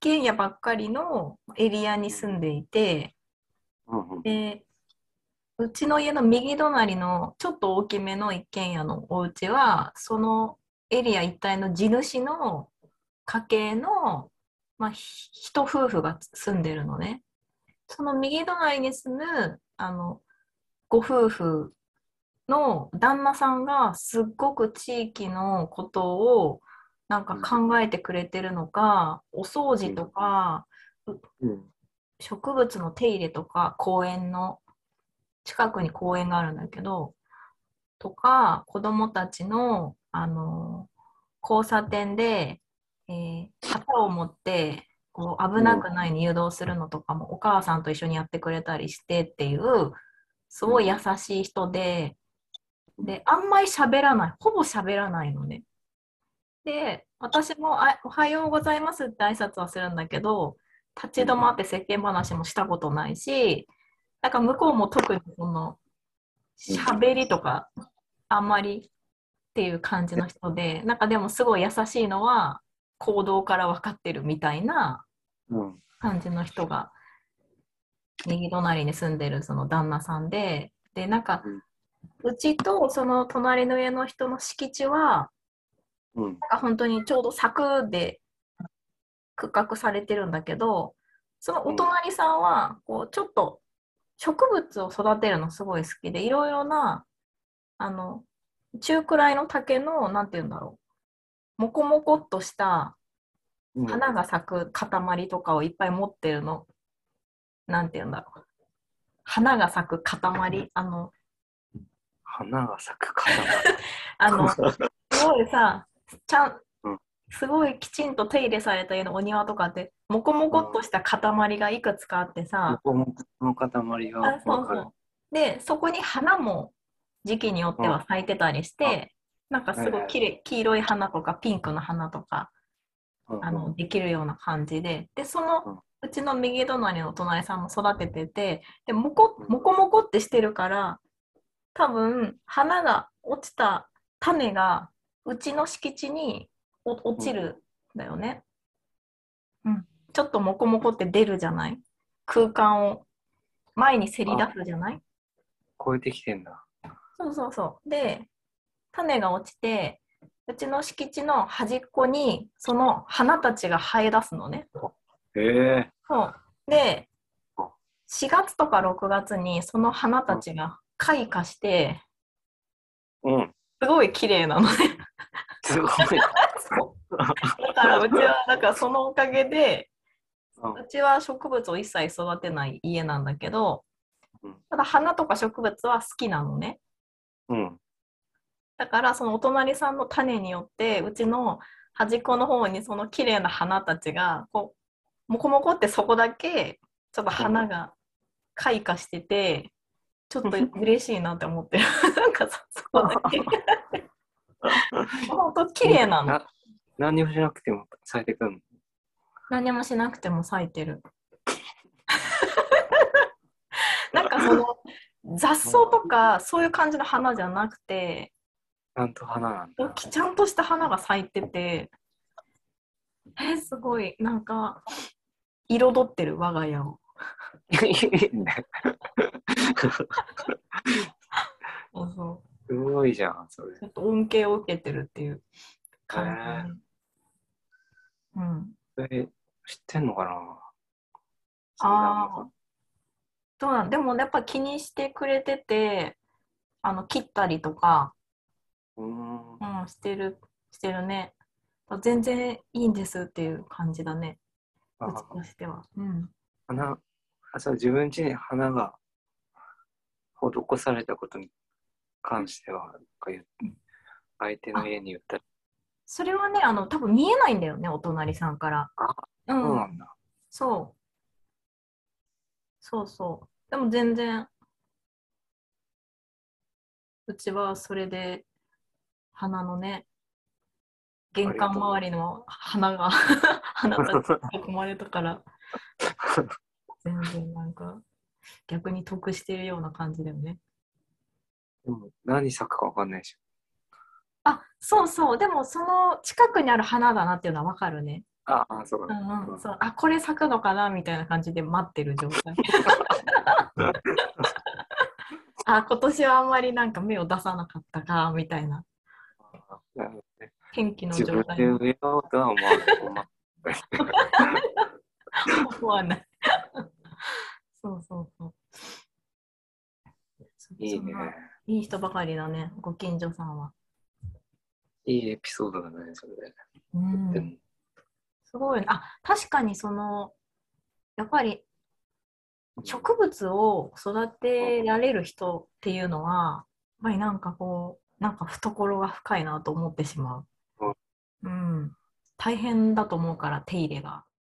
軒家ばっかりのエリアに住んでいて、うんうんで、うちの家の右隣のちょっと大きめの一軒家のお家は、そのエリア一帯の地主の家系の、まあ、ひ一夫婦が住んでるのね。その右隣に住む、あの、ご夫婦の旦那さんがすっごく地域のことをなんか考えてくれてるのか、お掃除とか、うん。植物の手入れとか公園の近くに公園があるんだけどとか子供たちのあの交差点で、えー旗を持ってこう危なくないに誘導するのとかもお母さんと一緒にやってくれたりしてっていうすごい優しい人でであんまり喋らない。ほぼ喋らないのね。で私もあ「おはようございます」って挨拶はするんだけど立ち止まって世間話もしたことないし、なんか向こうも特にその喋りとかあんまりっていう感じの人で、なんかでもすごい優しいのは行動から分かってるみたいなうん感じの人が右隣に住んでるその旦那さんで、で、なんかうちとその隣の家の人の敷地は、うん。なんか本当にちょうど柵で区画されてるんだけどそのお隣さんはこうちょっと植物を育てるのすごい好きでいろいろなあの中くらいの竹のなんて言うんだろう。モコモコっとしたうん。花が咲く塊とかをいっぱい持ってるの。なんて言うんだろう。花が咲く塊。あの花が咲く塊。あの すごいさちゃんうん。すごいきちんと手入れされた家のお庭とかってモコモコっとした塊がいくつかあってさ、ここもこの塊があそうそう。でそこに花も時期によっては咲いてたりして、なんかすごいきれい黄色い花とかピンクの花とかうん。あのできるような感じで。でその、うん。うちの右隣のお隣さんも育てててでモコモコモコってしてるから多分花が落ちた種がうちの敷地にお落ちるんだよね、うん。ちょっとモコモコって出るじゃない？空間を前にせり出すじゃない？超えてきてんだ。そうそうそう。で、種が落ちて、うちの敷地の端っこにその花たちが生え出すのね。へえそうで、4月とか6月にその花たちが開花して、うん。すごい綺麗なのね。すごい。だからうちは、なんかそのおかげで、うんうちは植物を一切育てない家なんだけどうん、ただ花とか植物は好きなのね。うん。だからそのお隣さんの種によってうちの端っこの方にその綺麗な花たちがこうモコモコってそこだけちょっと花が開花しててちょっと嬉しいなって思ってる。なんかそそこだけ。本当綺麗なの。な何にもしなくても咲いてくる何もしなくても咲いてる。なんかその雑草とかそういう感じの花じゃなくてちゃんと花なんだ。ちゃんとした花が咲いてて、え、すごい、なんか、彩ってる我が家を。そうそすごいじゃん、それう。ち。ょっと恩恵を受けてるっていう感じ。うん。それ知ってんのかな？ああ。どうなんでもやっぱ気にしてくれてて、あの、切ったりとか、うーん。うん、してる、してるね。全然いいんですっていう感じだね。あうちとしては。うん。花、あそう自分家に花が施されたことに関しては、相手の家に言ったら、それはね、あの、多分見えないんだよね、お隣さんから。あ、うそうなんだ。そう。そうそう。でも全然、うちはそれで、花のね、玄関周りの花が、花が囲 まれたから、全然なんか、逆に得してるような感じだよね。でも何咲くかわかんないでし。あ、そうそう。でもその近くにある花だなっていうのはわかるね。ああ、そうか。うんうん、そう。あこれ咲くのかなみたいな感じで待ってる状態。あ今年はあんまりなんか芽を出さなかったかみたいな。あーなるほどね。天気の自分で状態も植えようとは思わない。思わない そうそうそうないいね。そんないい人ばかりだねご近所さんは、いいエピソードだね、それで。うんすごいね。あ、確かにその、やっぱり植物を育てられる人っていうのは、やっぱりなんかこう、なんか懐が深いなと思ってしまう。うん。大変だと思うから、手入れが。